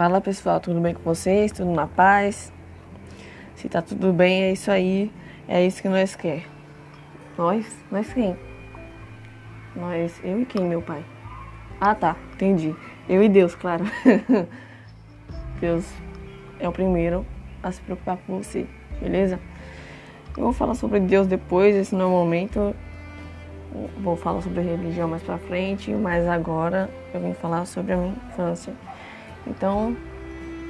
Fala pessoal, tudo bem com vocês? Tudo na paz? Se tá tudo bem, é isso aí. É isso que nós quer. Nós? Nós quem? Nós, eu e quem, meu pai? Ah tá, entendi. Eu e Deus, claro. Deus é o primeiro a se preocupar com você, beleza? Eu vou falar sobre Deus depois, esse não é o momento. Vou falar sobre religião mais pra frente, mas agora eu vim falar sobre a minha infância. Então,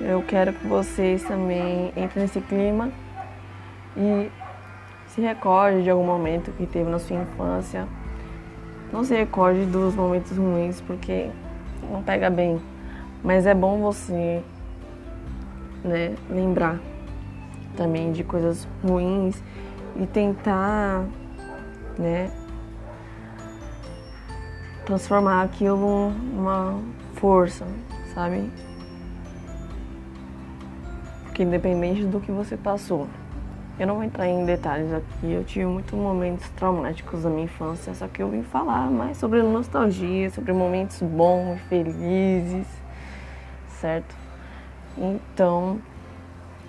eu quero que vocês também entrem nesse clima e se recorde de algum momento que teve na sua infância. Não se recorde dos momentos ruins, porque não pega bem. Mas é bom você né, lembrar também de coisas ruins e tentar né, transformar aquilo numa força, sabe? Porque independente do que você passou, eu não vou entrar em detalhes aqui, eu tive muitos momentos traumáticos da minha infância, só que eu vim falar mais sobre nostalgia, sobre momentos bons, felizes, certo? Então,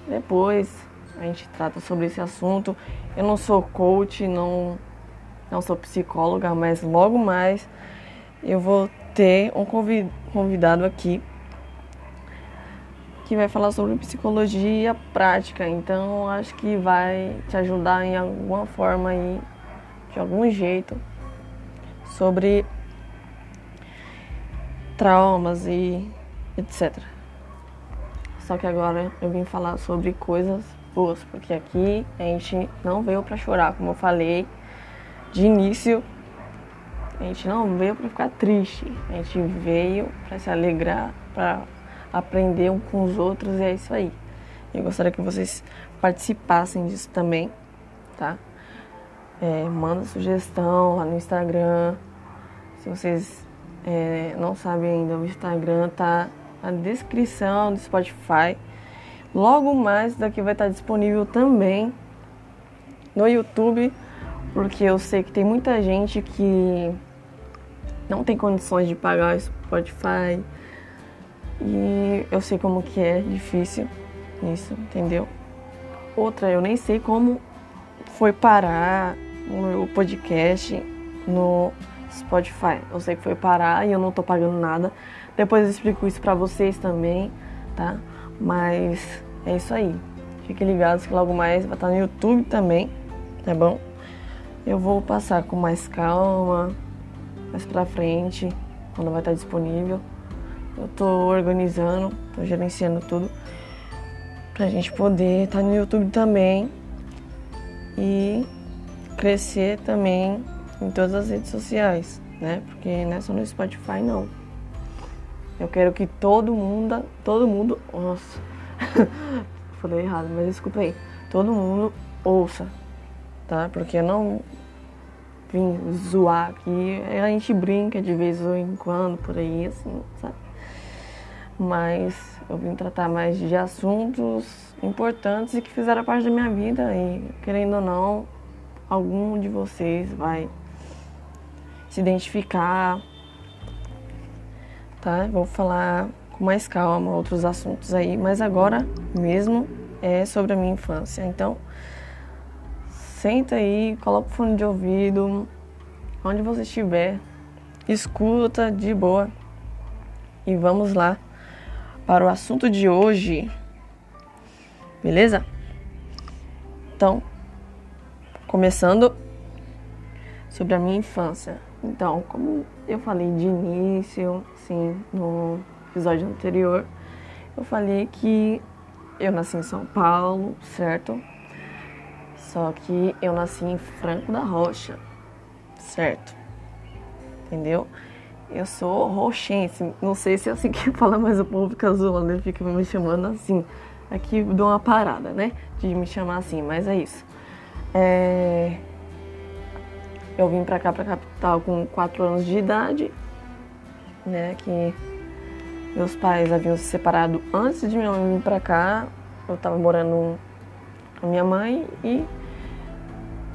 depois a gente trata sobre esse assunto. Eu não sou coach, não, não sou psicóloga, mas logo mais eu vou ter um convidado aqui que vai falar sobre psicologia prática. Então acho que vai te ajudar em alguma forma aí, de algum jeito, sobre traumas e etc. Só que agora eu vim falar sobre coisas boas, porque aqui a gente não veio para chorar, como eu falei de início a gente não veio para ficar triste, a gente veio para se alegrar, para aprender um com os outros e é isso aí. Eu gostaria que vocês participassem disso também, tá? É, manda sugestão lá no Instagram. Se vocês é, não sabem ainda, o Instagram tá na descrição do Spotify. Logo mais daqui vai estar disponível também no YouTube, porque eu sei que tem muita gente que não tem condições de pagar o Spotify. E eu sei como que é difícil isso, entendeu? Outra, eu nem sei como foi parar o meu podcast no Spotify. Eu sei que foi parar e eu não tô pagando nada. Depois eu explico isso pra vocês também, tá? Mas é isso aí. Fiquem ligados que logo mais vai estar no YouTube também, tá bom? Eu vou passar com mais calma, mais pra frente, quando vai estar disponível. Eu tô organizando, tô gerenciando tudo pra gente poder estar no YouTube também e crescer também em todas as redes sociais, né? Porque não é só no Spotify não. Eu quero que todo mundo, todo mundo, nossa, falei errado, mas desculpa aí, todo mundo ouça, tá? Porque não vim zoar aqui. A gente brinca de vez em quando por aí, assim, sabe? Mas eu vim tratar mais de assuntos importantes e que fizeram parte da minha vida. E querendo ou não, algum de vocês vai se identificar, tá? Vou falar com mais calma outros assuntos aí, mas agora mesmo é sobre a minha infância. Então, Senta aí, coloca o fone de ouvido, onde você estiver, escuta de boa e vamos lá para o assunto de hoje. Beleza? Então, começando sobre a minha infância. Então, como eu falei de início, sim, no episódio anterior, eu falei que eu nasci em São Paulo, certo? Só que eu nasci em Franco da Rocha, certo? Entendeu? Eu sou roxense, não sei se é assim que fala, mas o povo fica zoando, ele fica me chamando assim. Aqui dou uma parada, né? De me chamar assim, mas é isso. É... Eu vim pra cá, pra capital, com 4 anos de idade, né? Que meus pais haviam se separado antes de minha mãe vir pra cá. Eu tava morando com minha mãe e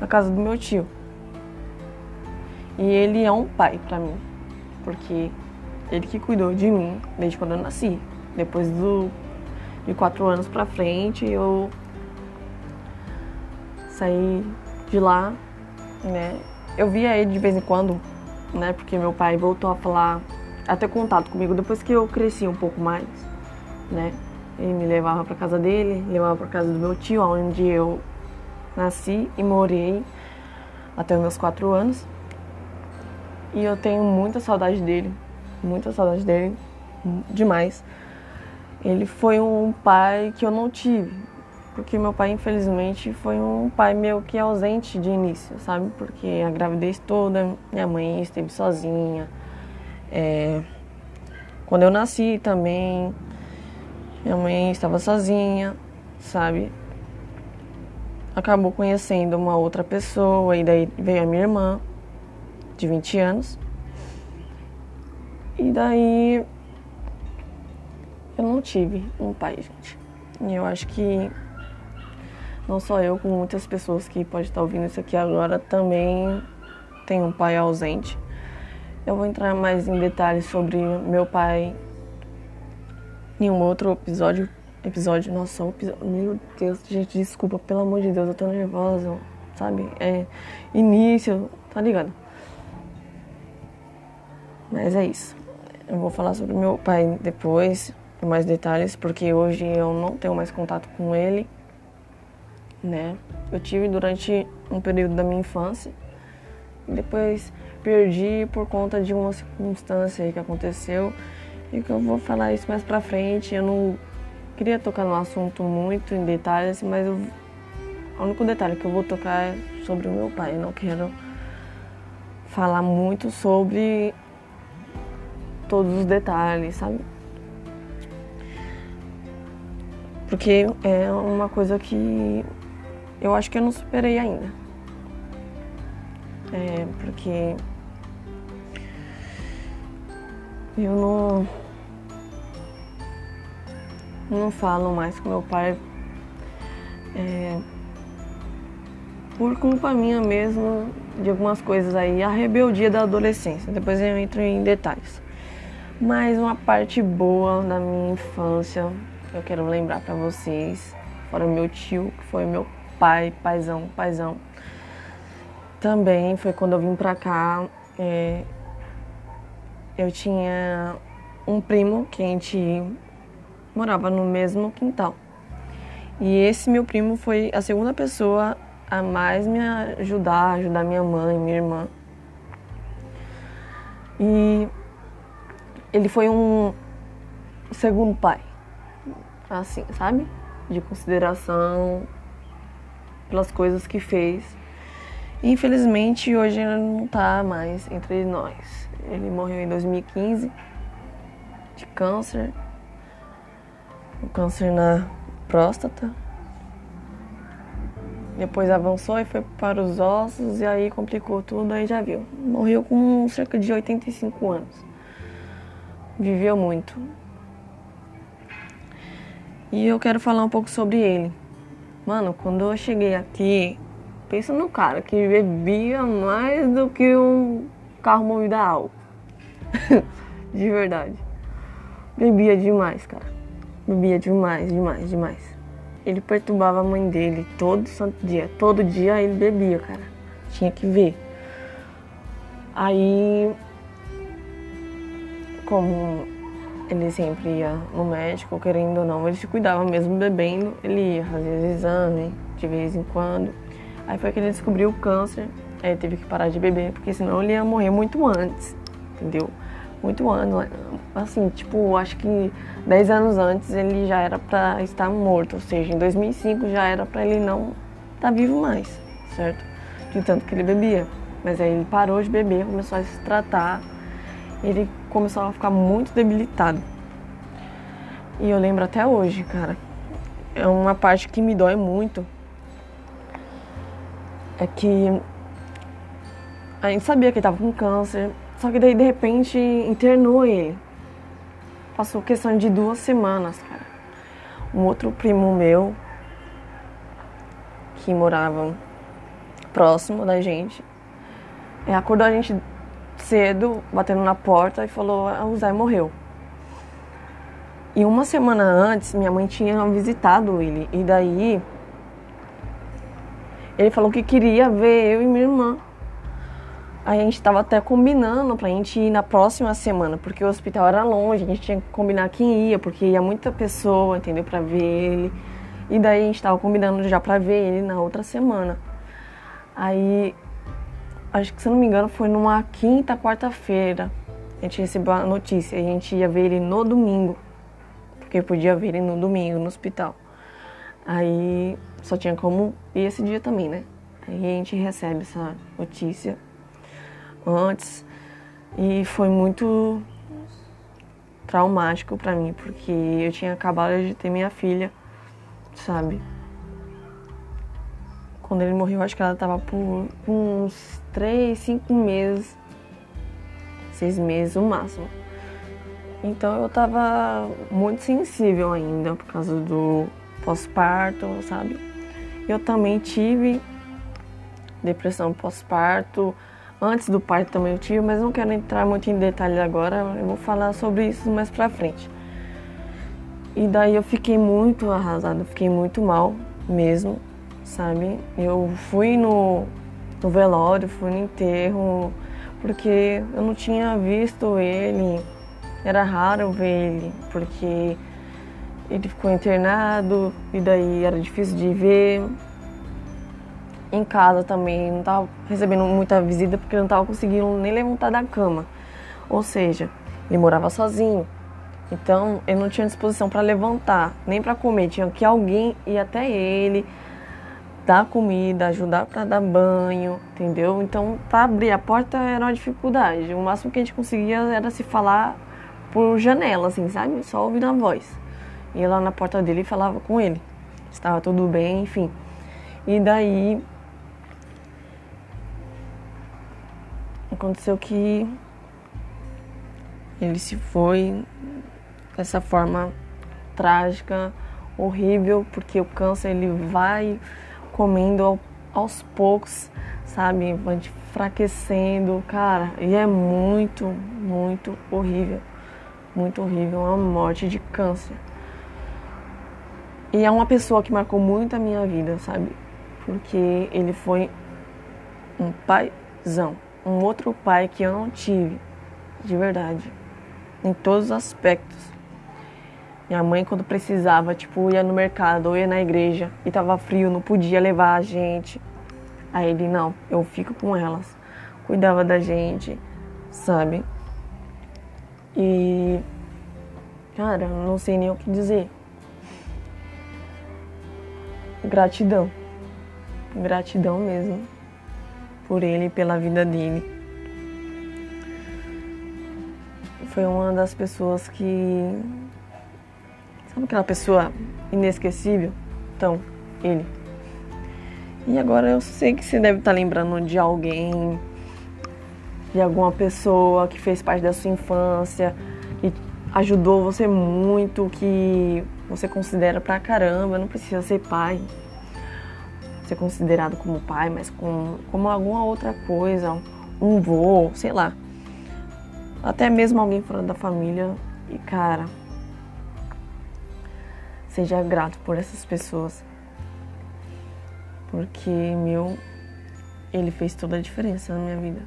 na casa do meu tio. E ele é um pai para mim, porque ele que cuidou de mim desde quando eu nasci. Depois do, de quatro anos pra frente, eu saí de lá, né? Eu via ele de vez em quando, né? Porque meu pai voltou a falar, a ter contato comigo depois que eu cresci um pouco mais, né? Ele me levava para casa dele, levava para casa do meu tio, onde eu nasci e morei até os meus quatro anos. E eu tenho muita saudade dele, muita saudade dele, demais. Ele foi um pai que eu não tive, porque meu pai, infelizmente, foi um pai meio que ausente de início, sabe? Porque a gravidez toda, minha mãe esteve sozinha. É... Quando eu nasci também, minha mãe estava sozinha, sabe? Acabou conhecendo uma outra pessoa e daí veio a minha irmã, de 20 anos. E daí eu não tive um pai, gente. E eu acho que não só eu, como muitas pessoas que podem estar ouvindo isso aqui agora também tem um pai ausente. Eu vou entrar mais em detalhes sobre meu pai em um outro episódio. Episódio, nossa, um episódio, meu Deus, gente, desculpa, pelo amor de Deus, eu tô nervosa, sabe? É início, tá ligado? Mas é isso. Eu vou falar sobre meu pai depois, com mais detalhes, porque hoje eu não tenho mais contato com ele, né? Eu tive durante um período da minha infância, e depois perdi por conta de uma circunstância que aconteceu e que eu vou falar isso mais pra frente. Eu não queria tocar no assunto muito em detalhes, mas eu, o único detalhe que eu vou tocar é sobre o meu pai. Eu não quero falar muito sobre todos os detalhes, sabe? Porque é uma coisa que eu acho que eu não superei ainda. É, porque eu não. Não falo mais com meu pai. É, por culpa minha mesmo, de algumas coisas aí, a rebeldia da adolescência. Depois eu entro em detalhes. Mas uma parte boa da minha infância, eu quero lembrar para vocês, fora meu tio, que foi meu pai, paizão, paizão. Também foi quando eu vim pra cá, é, eu tinha um primo que a gente morava no mesmo quintal. E esse meu primo foi a segunda pessoa a mais me ajudar, ajudar minha mãe, minha irmã. E ele foi um segundo pai, assim, sabe? De consideração pelas coisas que fez. E, infelizmente, hoje ele não tá mais entre nós. Ele morreu em 2015 de câncer, câncer na próstata. Depois avançou e foi para os ossos e aí complicou tudo, aí já viu. Morreu com cerca de 85 anos. Viveu muito. E eu quero falar um pouco sobre ele. Mano, quando eu cheguei aqui, pensa no cara que bebia mais do que um carro movido a álcool. de verdade. Bebia demais, cara. Bebia demais, demais, demais. Ele perturbava a mãe dele todo santo dia. Todo dia ele bebia, cara. Tinha que ver. Aí, como ele sempre ia no médico, querendo ou não, ele se cuidava mesmo bebendo. Ele ia fazer exame de vez em quando. Aí foi que ele descobriu o câncer é, teve que parar de beber, porque senão ele ia morrer muito antes, entendeu? Muito antes, assim, tipo, acho que 10 anos antes ele já era para estar morto, ou seja, em 2005 já era para ele não estar tá vivo mais, certo? De tanto que ele bebia. Mas aí ele parou de beber, começou a se tratar, ele começou a ficar muito debilitado. E eu lembro até hoje, cara. É uma parte que me dói muito. É que a gente sabia que ele tava com câncer, só que daí de repente internou ele. Passou questão de duas semanas, cara. Um outro primo meu, que morava próximo da gente, acordou a gente cedo, batendo na porta e falou: ah, o Zé morreu. E uma semana antes, minha mãe tinha visitado ele. E daí, ele falou que queria ver eu e minha irmã. Aí a gente tava até combinando pra gente ir na próxima semana, porque o hospital era longe, a gente tinha que combinar quem ia, porque ia muita pessoa, entendeu? Pra ver ele. E daí a gente tava combinando já pra ver ele na outra semana. Aí, acho que se não me engano, foi numa quinta, quarta-feira. A gente recebeu a notícia, a gente ia ver ele no domingo. Porque podia ver ele no domingo no hospital. Aí só tinha como ir esse dia também, né? Aí a gente recebe essa notícia antes e foi muito traumático para mim, porque eu tinha acabado de ter minha filha, sabe? Quando ele morreu, acho que ela tava por uns 3, 5 meses, 6 meses no máximo. Então eu tava muito sensível ainda por causa do pós-parto, sabe? Eu também tive depressão pós-parto, Antes do parto também eu tive, mas não quero entrar muito em detalhes agora, eu vou falar sobre isso mais pra frente. E daí eu fiquei muito arrasada, fiquei muito mal mesmo, sabe? Eu fui no, no velório, fui no enterro, porque eu não tinha visto ele, era raro ver ele, porque ele ficou internado e daí era difícil de ver, em casa também, não estava recebendo muita visita porque não estava conseguindo nem levantar da cama. Ou seja, ele morava sozinho. Então, ele não tinha disposição para levantar, nem para comer. Tinha que alguém ir até ele, dar comida, ajudar para dar banho, entendeu? Então, para abrir a porta era uma dificuldade. O máximo que a gente conseguia era se falar por janela, assim, sabe? Só ouvindo a voz. Ia lá na porta dele e falava com ele. Estava tudo bem, enfim. E daí aconteceu que ele se foi dessa forma trágica, horrível, porque o câncer ele vai comendo aos poucos, sabe? Vai enfraquecendo, cara, e é muito, muito horrível. Muito horrível, uma morte de câncer. E é uma pessoa que marcou muito a minha vida, sabe? Porque ele foi um paizão um outro pai que eu não tive, de verdade, em todos os aspectos. Minha mãe, quando precisava, tipo, ia no mercado ou ia na igreja e tava frio, não podia levar a gente. Aí ele, não, eu fico com elas. Cuidava da gente, sabe? E. Cara, não sei nem o que dizer. Gratidão. Gratidão mesmo por ele e pela vida dele. Foi uma das pessoas que. Sabe aquela pessoa inesquecível? Então, ele. E agora eu sei que você deve estar lembrando de alguém, de alguma pessoa que fez parte da sua infância, que ajudou você muito, que você considera pra caramba, não precisa ser pai, ser considerado como pai, mas com, como alguma outra coisa, um vô, sei lá. Até mesmo alguém fora da família. E cara, seja grato por essas pessoas. Porque, meu, ele fez toda a diferença na minha vida.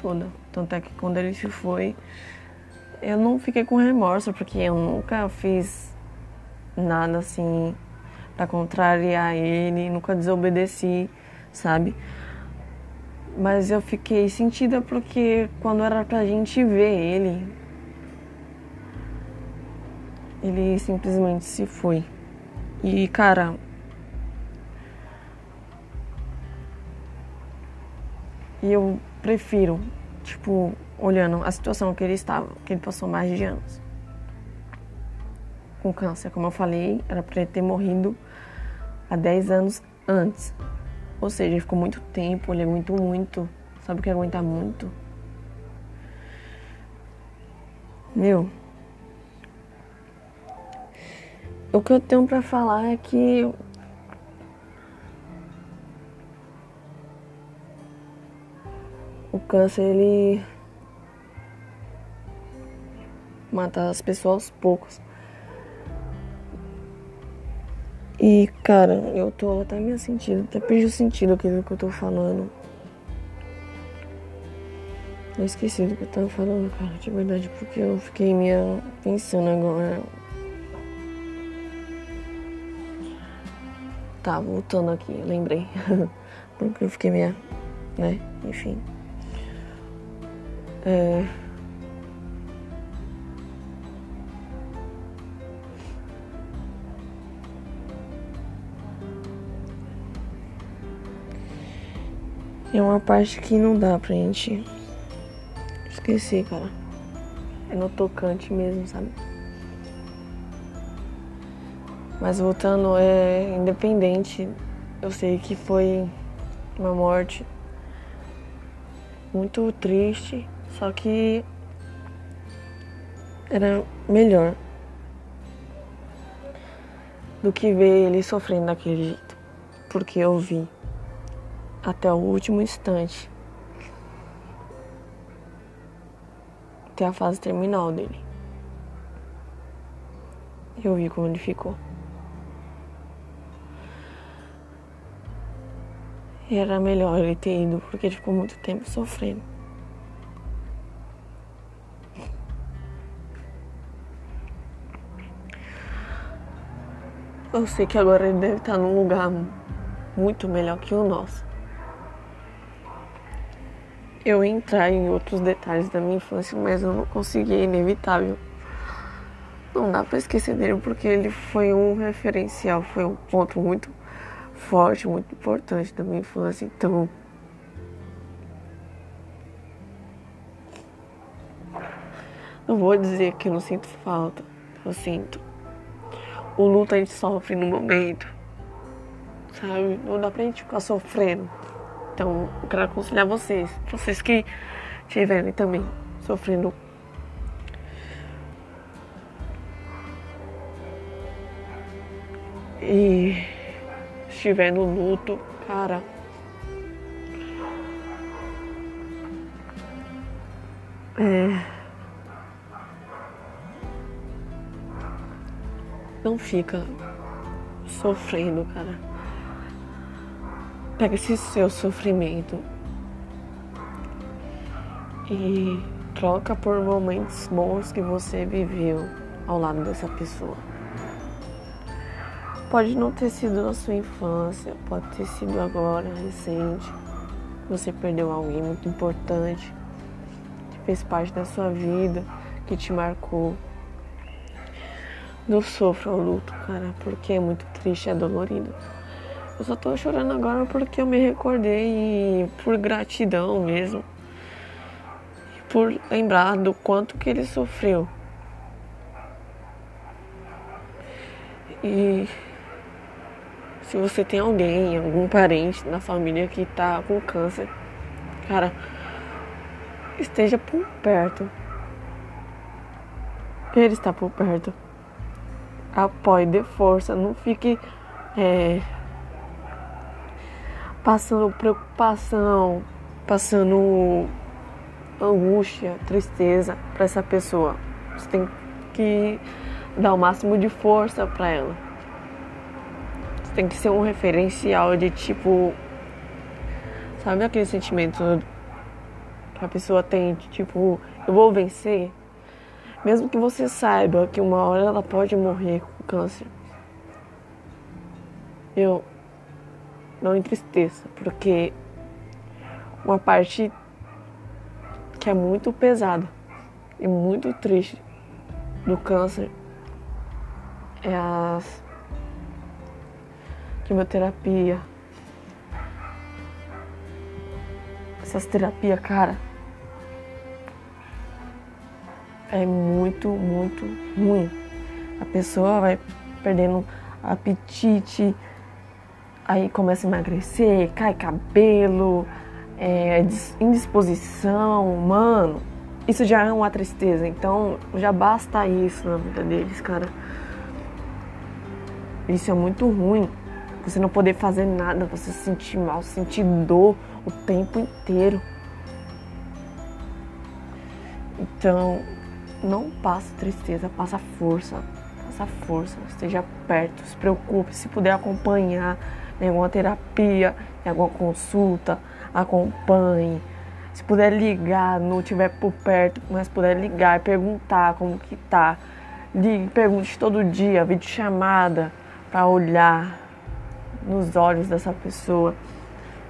Toda. Tanto é que quando ele se foi, eu não fiquei com remorso, porque eu nunca fiz nada assim para contrariar ele, nunca desobedeci, sabe? Mas eu fiquei sentida porque quando era pra gente ver ele, ele simplesmente se foi. E cara, e eu prefiro, tipo, olhando a situação que ele estava, que ele passou mais de anos com câncer, como eu falei, era para ele ter morrido há 10 anos antes. Ou seja, ele ficou muito tempo, ele aguentou muito. Sabe o que é aguentar muito? Meu. O que eu tenho para falar é que o câncer ele mata as pessoas aos poucos. E cara, eu tô até me sentindo, até perdi o sentido aquilo que eu tô falando. Eu esqueci do que eu tava falando, cara, de verdade, porque eu fiquei meio pensando agora. Tá, voltando aqui, lembrei. porque eu fiquei meio. né? Enfim. É. É uma parte que não dá pra gente. Esqueci, cara. É no tocante mesmo, sabe? Mas voltando, é independente. Eu sei que foi uma morte muito triste, só que era melhor do que ver ele sofrendo daquele jeito, porque eu vi até o último instante. Até a fase terminal dele. Eu vi como ele ficou. Era melhor ele ter ido, porque ele ficou muito tempo sofrendo. Eu sei que agora ele deve estar num lugar muito melhor que o nosso eu entrar em outros detalhes da minha infância, mas eu não consegui, é inevitável. Não dá para esquecer dele porque ele foi um referencial, foi um ponto muito forte, muito importante da minha infância. Então, não vou dizer que eu não sinto falta, eu sinto. O luto a gente sofre no momento, sabe? Não dá pra gente ficar sofrendo então, eu quero aconselhar vocês, vocês que estiverem também sofrendo e estiver no luto, cara, é, não fica sofrendo, cara. Pega esse seu sofrimento e troca por momentos bons que você viveu ao lado dessa pessoa. Pode não ter sido na sua infância, pode ter sido agora, recente. Você perdeu alguém muito importante, que fez parte da sua vida, que te marcou. Não sofra o luto, cara, porque é muito triste, é dolorido. Eu só tô chorando agora porque eu me recordei e por gratidão mesmo. Por lembrar do quanto que ele sofreu. E se você tem alguém, algum parente na família que tá com câncer, cara, esteja por perto. Ele está por perto. Apoie, dê força, não fique é, passando preocupação, passando angústia, tristeza para essa pessoa. Você tem que dar o máximo de força para ela. Tem que ser um referencial de tipo. Sabe aquele sentimento que a pessoa tem de tipo, eu vou vencer? Mesmo que você saiba que uma hora ela pode morrer com câncer. Eu não entristeça, porque uma parte que é muito pesada e muito triste do câncer é a quimioterapia. Essas terapias, cara, é muito, muito ruim. A pessoa vai perdendo apetite, aí começa a emagrecer, cai cabelo, é, indisposição, mano. Isso já é uma tristeza, então já basta isso na vida deles, cara. Isso é muito ruim. Você não poder fazer nada, você se sentir mal, sentir dor o tempo inteiro. Então, não passa tristeza, passa força. faça força, esteja perto, se preocupe, se puder acompanhar em alguma terapia, em alguma consulta, acompanhe. Se puder ligar, não estiver por perto, mas puder ligar e perguntar como que tá. Ligue, pergunte todo dia, vídeo chamada para olhar nos olhos dessa pessoa,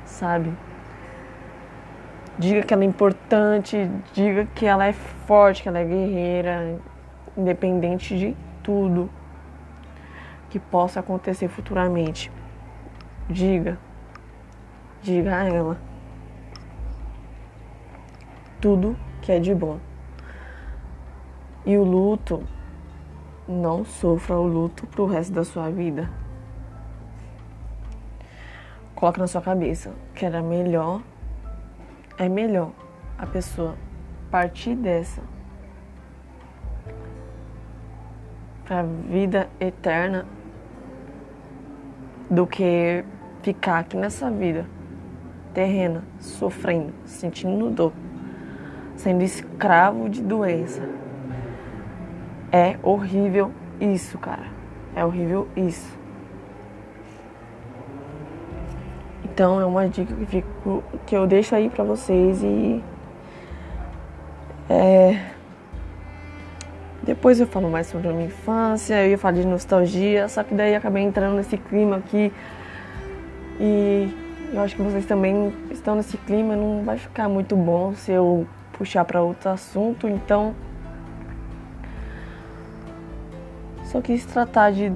sabe? Diga que ela é importante, diga que ela é forte, que ela é guerreira, independente de tudo que possa acontecer futuramente. Diga, diga a ela tudo que é de bom. E o luto, não sofra o luto pro resto da sua vida. Coloque na sua cabeça que era melhor, é melhor a pessoa partir dessa para vida eterna do que ficar aqui nessa vida terrena, sofrendo, sentindo dor sendo escravo de doença. É horrível isso, cara. É horrível isso. Então é uma dica que, fico, que eu deixo aí pra vocês e. É, depois eu falo mais sobre a minha infância, eu ia falar de nostalgia, só que daí acabei entrando nesse clima aqui. E eu acho que vocês também estão nesse clima, não vai ficar muito bom se eu puxar para outro assunto, então só quis tratar de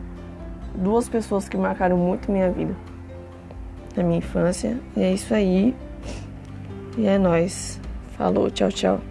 duas pessoas que marcaram muito minha vida, na minha infância. E é isso aí. E é nós. Falou, tchau, tchau.